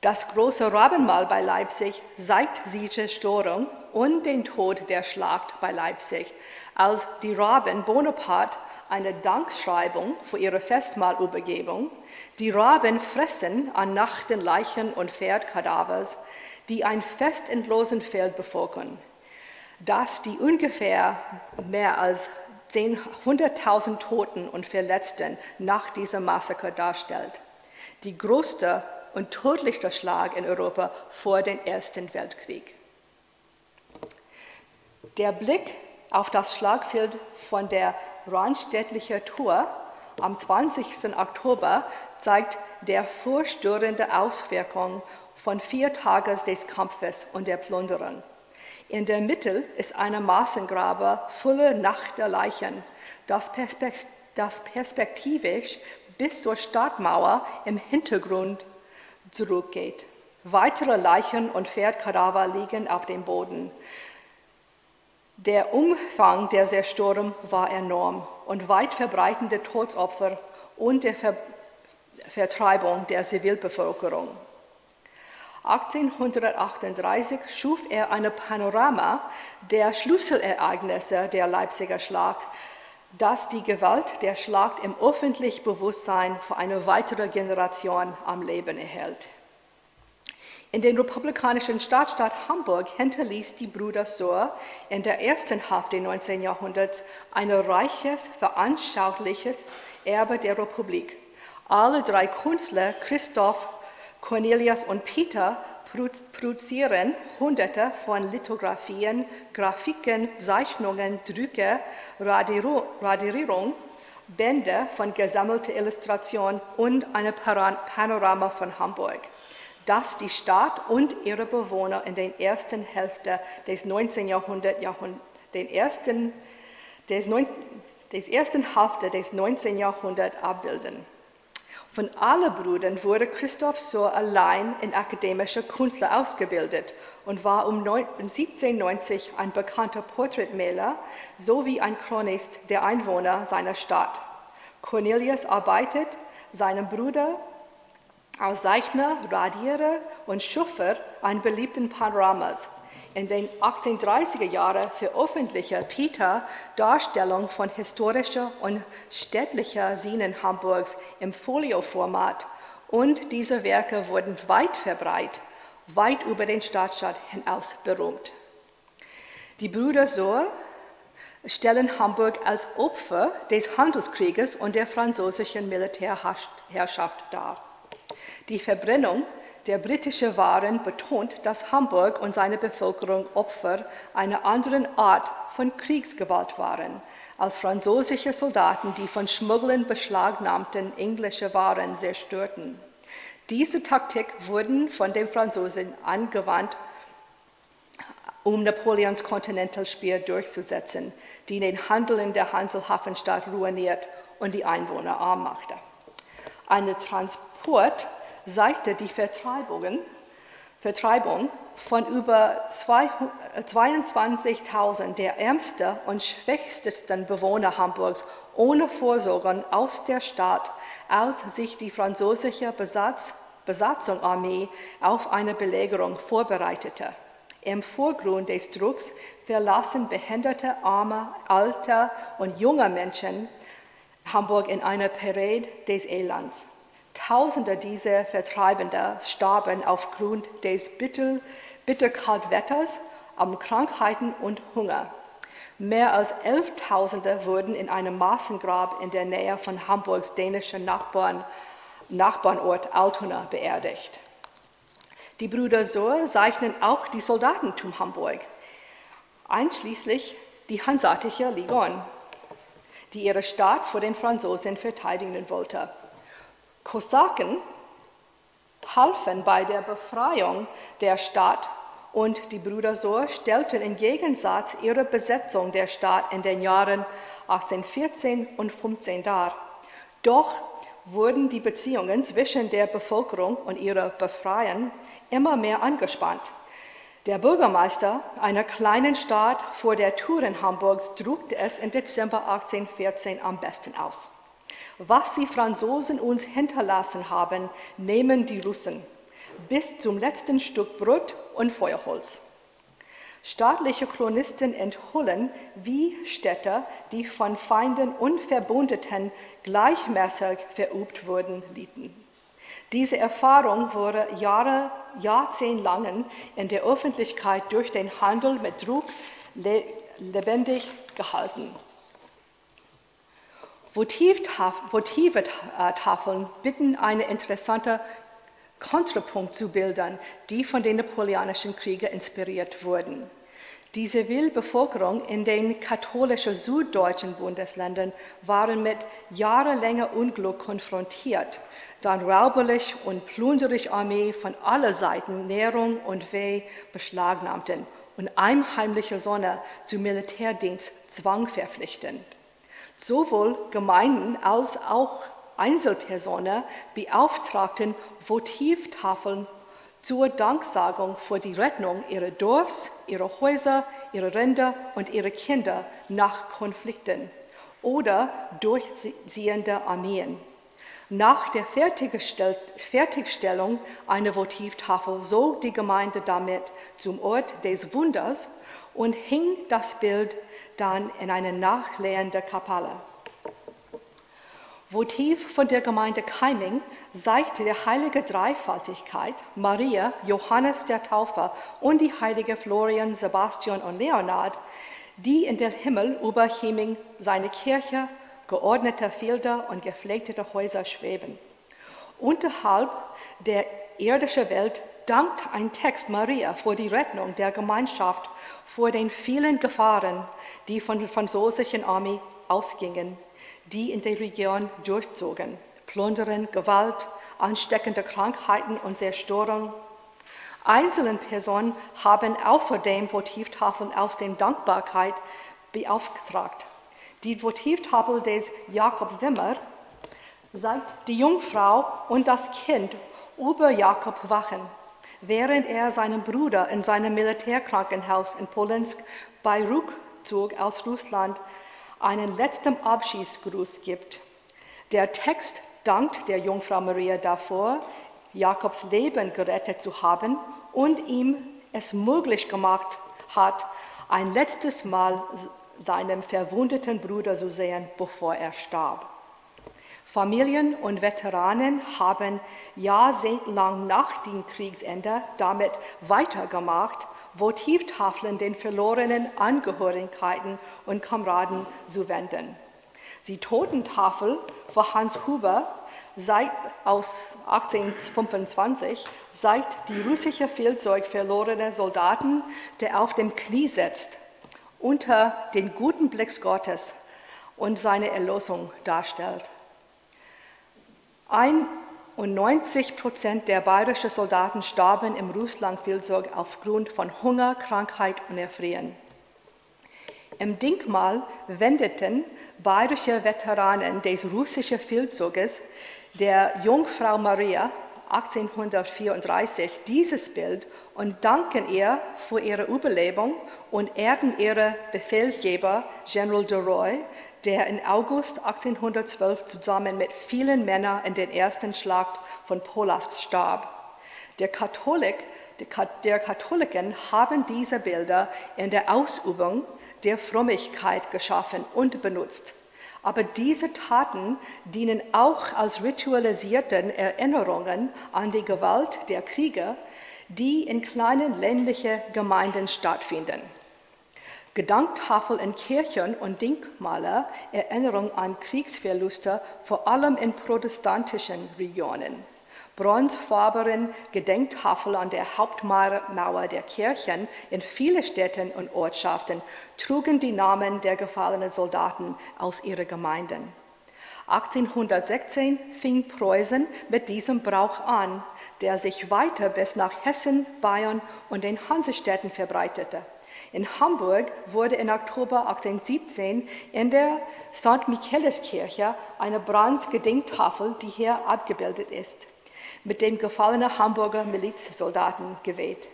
A: Das große Rabenmahl bei Leipzig zeigt die Zerstörung und den Tod der Schlacht bei Leipzig, als die Raben Bonaparte eine Dankschreibung für ihre Festmahlübergebung. Die Raben fressen an nachten Leichen und Pferdkadavers, die ein festendlosen Feld bevölkern, das die ungefähr mehr als 100.000 Toten und Verletzten nach diesem Massaker darstellt. Die größte und tödlichste Schlag in Europa vor dem Ersten Weltkrieg. Der Blick auf das Schlagfeld von der Randstädtlichen Tour am 20. Oktober zeigt der vorstörende Auswirkung von vier Tagen des Kampfes und der Plünderung. In der Mitte ist eine Maßengrabe voller nackter Leichen, das, perspektivisch bis zur Stadtmauer im Hintergrund zurückgeht. Weitere Leichen und Pferdkadaver liegen auf dem Boden. Der Umfang der Zerstörung war enorm und weit verbreitende Todesopfer und der Ver Vertreibung der Zivilbevölkerung. 1838 schuf er ein Panorama der Schlüsselereignisse der Leipziger Schlacht, das die Gewalt der Schlacht im öffentlichen Bewusstsein für eine weitere Generation am Leben erhält. In den republikanischen Stadtstaat Hamburg hinterließ die Brüder Sohr in der ersten Hälfte des 19. Jahrhunderts ein reiches, veranschauliches Erbe der Republik. Alle drei Künstler, Christoph, Cornelius und Peter, produzieren Hunderte von Lithografien, Grafiken, Zeichnungen, Drücke, Radierung, Bände von gesammelter Illustration und ein Panorama von Hamburg das die Stadt und ihre Bewohner in der ersten Hälfte des 19. Jahrhunderts, den ersten, des, des ersten Hälfte des 19. Jahrhunderts abbilden. Von allen Brüdern wurde Christoph Sohr allein in akademischer Künstler ausgebildet und war um 1790 ein bekannter Porträtmaler sowie ein Chronist der Einwohner seiner Stadt. Cornelius arbeitet seinem Bruder als Zeichner, Radierer und Schuffer an beliebten Panoramas. In den 1830er Jahren veröffentlichte Peter Darstellungen von historischer und städtlicher Szenen Hamburgs im Folioformat und diese Werke wurden weit verbreitet, weit über den Stadtstaat hinaus berühmt. Die Brüder Sohr stellen Hamburg als Opfer des Handelskrieges und der französischen Militärherrschaft dar. Die Verbrennung der britischen Waren betont, dass Hamburg und seine Bevölkerung Opfer einer anderen Art von Kriegsgewalt waren als französische Soldaten, die von Schmugglern beschlagnahmten englische Waren zerstörten. Diese Taktik wurde von den Franzosen angewandt, um Napoleons Kontinentalspiel durchzusetzen, die den Handel in der Hanselhafenstadt ruiniert und die Einwohner arm machte. Eine Transport zeigte die Vertreibungen, Vertreibung von über 22.000 der ärmsten und schwächsten Bewohner Hamburgs ohne Vorsorgen aus der Stadt, als sich die französische Besatz, Besatzungsarmee auf eine Belagerung vorbereitete. Im Vorgrund des Drucks verlassen behinderte, arme, alte und junge Menschen Hamburg in einer Parade des Elends. Tausende dieser Vertreibenden starben aufgrund des bitter, Bitterkaltwetters, an Krankheiten und Hunger. Mehr als 11.000 wurden in einem Massengrab in der Nähe von Hamburgs dänischen Nachbarn, Nachbarnort Altona beerdigt. Die Brüder Sohr zeichnen auch die Soldatentum Hamburg, einschließlich die Hanseatische Legion, die ihre Stadt vor den Franzosen verteidigen wollte. Kosaken halfen bei der Befreiung der Stadt und die Brüder Sohr stellten im Gegensatz ihre Besetzung der Stadt in den Jahren 1814 und 15 dar. Doch wurden die Beziehungen zwischen der Bevölkerung und ihrer Befreiern immer mehr angespannt. Der Bürgermeister einer kleinen Stadt vor der Touren Hamburgs drückte es im Dezember 1814 am besten aus. Was die Franzosen uns hinterlassen haben, nehmen die Russen bis zum letzten Stück Brot und Feuerholz. Staatliche Chronisten enthüllen, wie Städte, die von Feinden und Verbündeten gleichmäßig verübt wurden, lieten. Diese Erfahrung wurde Jahre, jahrzehntelang in der Öffentlichkeit durch den Handel mit Druck lebendig gehalten. Votivetafeln bitten eine interessante Kontrapunkt zu Bildern, die von den napoleonischen Kriegen inspiriert wurden. Die Zivilbevölkerung in den katholischen süddeutschen Bundesländern waren mit jahrelanger Unglück konfrontiert, da rauberlich und plünderig Armee von aller Seiten Nährung und Weh beschlagnahmten und heimliche Sonne zum Militärdienst zwang verpflichten. Sowohl Gemeinden als auch Einzelpersonen beauftragten Votivtafeln zur Danksagung für die Rettung ihrer Dorfs, ihrer Häuser, ihrer Rinder und ihrer Kinder nach Konflikten oder durchziehender Armeen. Nach der Fertigstellung einer Votivtafel zog die Gemeinde damit zum Ort des Wunders und hing das Bild dann in eine nachlehrende Kapelle. Votiv von der Gemeinde Keiming zeigte die heilige Dreifaltigkeit, Maria, Johannes der Täufer und die heilige Florian, Sebastian und Leonard, die in den Himmel über Cheming, seine Kirche, geordnete Felder und gepflegte Häuser schweben. Unterhalb der irdischen Welt dankt ein Text Maria für die Rettung der Gemeinschaft vor den vielen Gefahren, die von der französischen Armee ausgingen die in der Region durchzogen. Plundern, Gewalt, ansteckende Krankheiten und Zerstörung. Einzelne Personen haben außerdem Votivtafeln aus der Dankbarkeit beauftragt. Die Votivtafel des Jakob Wimmer sagt, die Jungfrau und das Kind über Jakob wachen, während er seinen Bruder in seinem Militärkrankenhaus in Polensk bei Rückzug aus Russland einen letzten Abschiedsgruß gibt. Der Text dankt der Jungfrau Maria davor, Jakobs Leben gerettet zu haben und ihm es möglich gemacht hat, ein letztes Mal seinem verwundeten Bruder zu sehen, bevor er starb. Familien und Veteranen haben jahrzehntelang nach dem Kriegsende damit weitergemacht, Votivtafeln den verlorenen Angehörigkeiten und Kameraden zu wenden. Die Totentafel für Hans Huber seit aus 1825 zeigt die russische Fehlzeug verlorene Soldaten, der auf dem Knie sitzt, unter den guten Blick Gottes und seine Erlösung darstellt. Ein und 90 Prozent der bayerischen Soldaten starben im Russlandfeldzug aufgrund von Hunger, Krankheit und Erfrieren. Im Denkmal wendeten bayerische Veteranen des russischen Feldzuges der Jungfrau Maria 1834 dieses Bild und danken ihr für ihre Überlebung und ehrten ihre Befehlsgeber General de Roy, der im August 1812 zusammen mit vielen Männern in den ersten Schlacht von Polas starb. Der Katholik, der Katholiken haben diese Bilder in der Ausübung der Frömmigkeit geschaffen und benutzt. Aber diese Taten dienen auch als ritualisierten Erinnerungen an die Gewalt der Kriege, die in kleinen ländlichen Gemeinden stattfinden. Gedanktafeln in Kirchen und Denkmale Erinnerung an Kriegsverluste, vor allem in protestantischen Regionen bronzefarbenen Gedenktafel an der Hauptmauer der Kirchen in vielen Städten und Ortschaften trugen die Namen der gefallenen Soldaten aus ihren Gemeinden. 1816 fing Preußen mit diesem Brauch an, der sich weiter bis nach Hessen, Bayern und den Hansestädten verbreitete. In Hamburg wurde im Oktober 1817 in der St. Michaeliskirche eine Bronzegedenktafel, die hier abgebildet ist mit dem gefallenen Hamburger Milizsoldaten geweiht.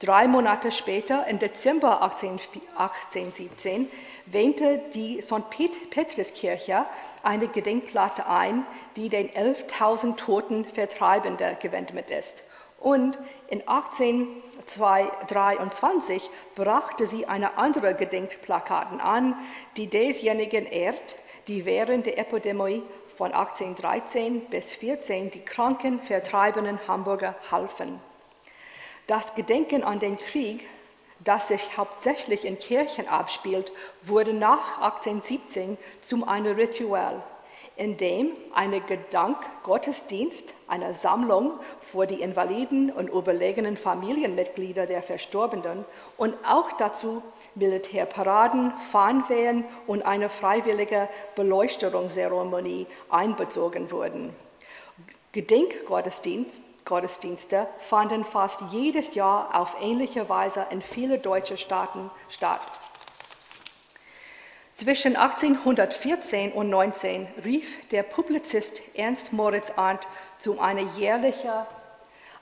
A: Drei Monate später, im Dezember 1817, wähnte die St. Petriskirche eine Gedenkplatte ein, die den 11.000 toten Vertreibenden gewidmet ist. Und in 1823 brachte sie eine andere Gedenkplakate an, die desjenigen ehrt, die während der Epidemie von 1813 bis 14 die kranken, vertreibenen Hamburger halfen. Das Gedenken an den Krieg, das sich hauptsächlich in Kirchen abspielt, wurde nach 1817 zum einem Ritual, in dem eine Gedankgottesdienst, eine Sammlung für die Invaliden und überlegenen Familienmitglieder der Verstorbenen und auch dazu Militärparaden, Fahnenwehen und eine freiwillige Beleuchtungszeremonie einbezogen wurden. Gedenkgottesdienste fanden fast jedes Jahr auf ähnliche Weise in vielen deutschen Staaten statt. Zwischen 1814 und 19 rief der Publizist Ernst Moritz Arndt zu einer jährlichen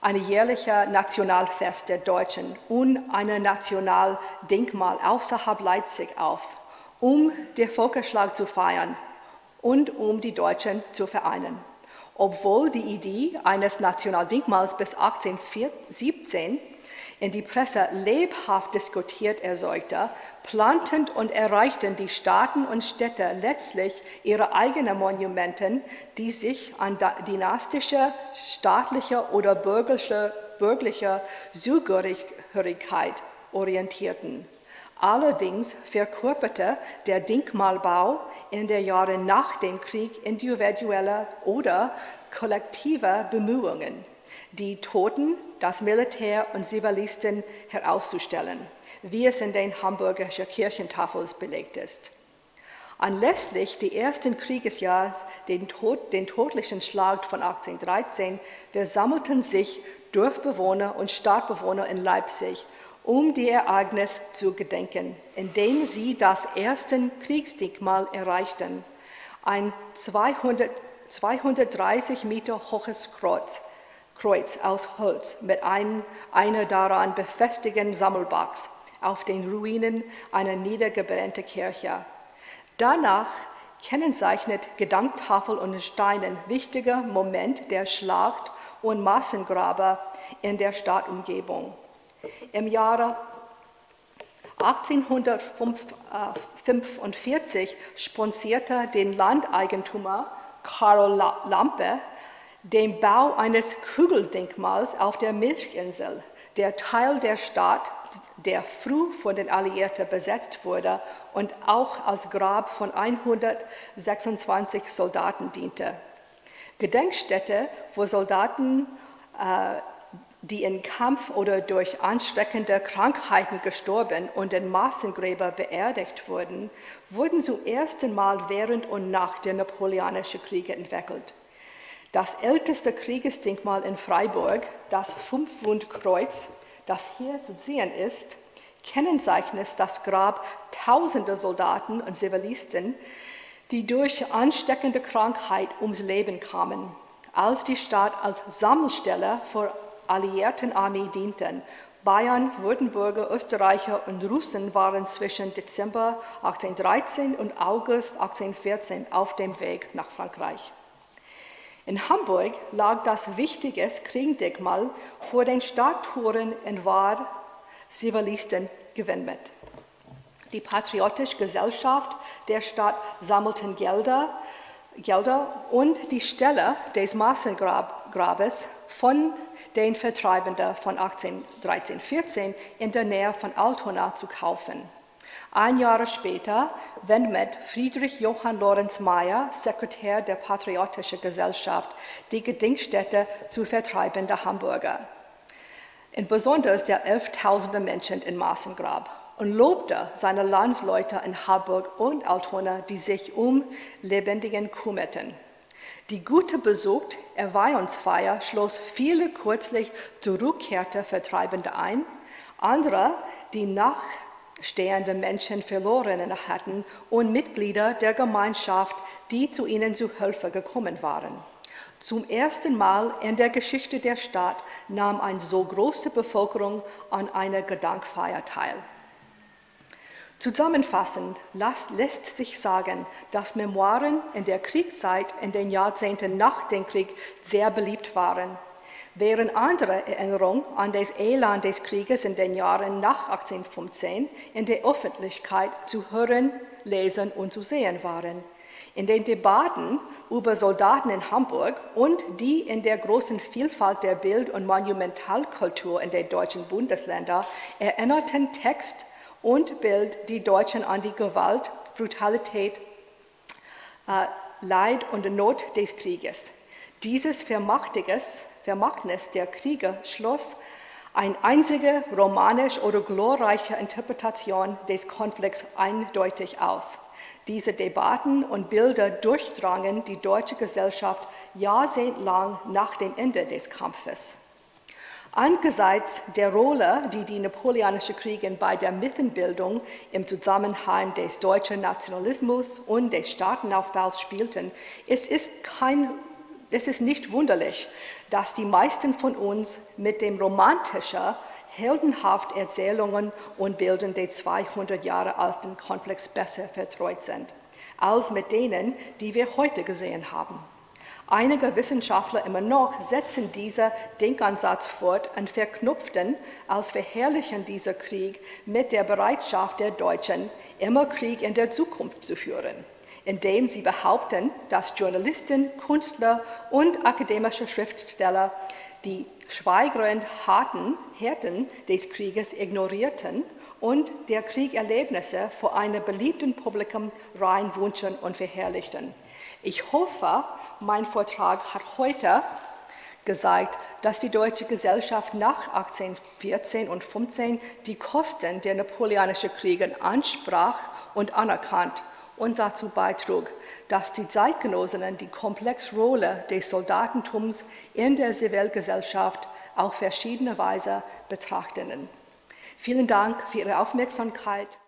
A: ein jährlicher Nationalfest der Deutschen und ein Nationaldenkmal außerhalb Leipzig auf, um den Völkerschlag zu feiern und um die Deutschen zu vereinen. Obwohl die Idee eines Nationaldenkmals bis 1817 in die Presse lebhaft diskutiert erzeugte, planten und erreichten die Staaten und Städte letztlich ihre eigenen Monumenten, die sich an dynastische, staatliche oder bürgerliche, bürgerliche Zugehörigkeit orientierten. Allerdings verkörperte der Denkmalbau in den Jahren nach dem Krieg individuelle oder kollektive Bemühungen, die Toten, das Militär und Zivilisten herauszustellen wie es in den Hamburger Kirchentafeln belegt ist. Anlässlich des ersten Kriegesjahres, den, Tod, den todlichen Schlag von 1813, versammelten sich Dorfbewohner und Stadtbewohner in Leipzig, um die Ereignis zu gedenken, indem sie das erste Kriegsdenkmal erreichten. Ein 200, 230 Meter hohes Kreuz, Kreuz aus Holz mit ein, einer daran befestigten Sammelbox auf den Ruinen einer niedergebrannten Kirche. Danach kennzeichnet Gedanktafel und Steinen wichtiger Moment der Schlacht und Massengrabe in der Stadtumgebung. Im Jahre 1845 sponserte den Landeigentümer Karl Lampe den Bau eines Kugeldenkmals auf der Milchinsel, der Teil der Stadt der früh von den Alliierten besetzt wurde und auch als Grab von 126 Soldaten diente. Gedenkstätte, wo Soldaten, äh, die im Kampf oder durch ansteckende Krankheiten gestorben und in Massengräber beerdigt wurden, wurden zum ersten Mal während und nach der Napoleonischen Kriege entwickelt. Das älteste Kriegesdenkmal in Freiburg, das Fünfwundkreuz, das hier zu sehen ist, kennzeichnet das Grab tausender Soldaten und Zivilisten, die durch ansteckende Krankheit ums Leben kamen, als die Stadt als Sammelstelle für alliierten Armee dienten. Bayern, Württemberger, Österreicher und Russen waren zwischen Dezember 1813 und August 1814 auf dem Weg nach Frankreich. In Hamburg lag das wichtige Kriegsdenkmal vor den Stadttouren und war Zivilisten gewidmet. Die Patriotische Gesellschaft der Stadt sammelten Gelder, Gelder und die Stelle des Massengrabes von den Vertreibenden von 1813-14 in der Nähe von Altona zu kaufen. Ein Jahr später widmet Friedrich Johann Lorenz Mayer, Sekretär der Patriotischen Gesellschaft, die Gedenkstätte zu vertreibenden Hamburger. Und besonders der 11.000 Menschen in Massengrab und lobte seine Landsleute in Harburg und Altona, die sich um Lebendigen kümmerten. Die gute Besuch Erweihungsfeier schloss viele kürzlich zurückkehrte Vertreibende ein, andere, die nach stehende Menschen verloren hatten und Mitglieder der Gemeinschaft, die zu ihnen zu Hilfe gekommen waren. Zum ersten Mal in der Geschichte der Stadt nahm eine so große Bevölkerung an einer Gedankfeier teil. Zusammenfassend lässt sich sagen, dass Memoiren in der Kriegszeit, in den Jahrzehnten nach dem Krieg sehr beliebt waren während andere Erinnerungen an das Elend des Krieges in den Jahren nach 1815 in der Öffentlichkeit zu hören, lesen und zu sehen waren. In den Debatten über Soldaten in Hamburg und die in der großen Vielfalt der Bild- und Monumentalkultur in den deutschen Bundesländern erinnerten Text und Bild die Deutschen an die Gewalt, Brutalität, äh, Leid und Not des Krieges. Dieses Vermachtiges Vermagnis der Kriege schloss eine einzige romanisch oder glorreiche Interpretation des Konflikts eindeutig aus. Diese Debatten und Bilder durchdrangen die deutsche Gesellschaft jahrzehntelang nach dem Ende des Kampfes. Angesichts der Rolle, die die Napoleonischen Kriege bei der Mythenbildung im Zusammenhang des deutschen Nationalismus und des Staatenaufbaus spielten, es ist kein es ist nicht wunderlich, dass die meisten von uns mit dem romantischen, heldenhaften Erzählungen und Bildern der 200 Jahre alten Konflikts besser vertraut sind, als mit denen, die wir heute gesehen haben. Einige Wissenschaftler immer noch setzen diesen Denkansatz fort und verknüpften als verherrlichen dieser Krieg mit der Bereitschaft der Deutschen, immer Krieg in der Zukunft zu führen indem sie behaupten, dass Journalisten, Künstler und akademische Schriftsteller die schweigeren harten Härten des Krieges ignorierten und der Kriegerlebnisse vor einem beliebten Publikum rein wünschen und verherrlichten. Ich hoffe, mein Vortrag hat heute gezeigt, dass die deutsche Gesellschaft nach 1814 und 15 die Kosten der napoleonischen Kriege ansprach und anerkannt und dazu beitrug, dass die Zeitgenossinnen die komplexe Rolle des Soldatentums in der Zivilgesellschaft auf verschiedene Weise betrachteten. Vielen Dank für Ihre Aufmerksamkeit.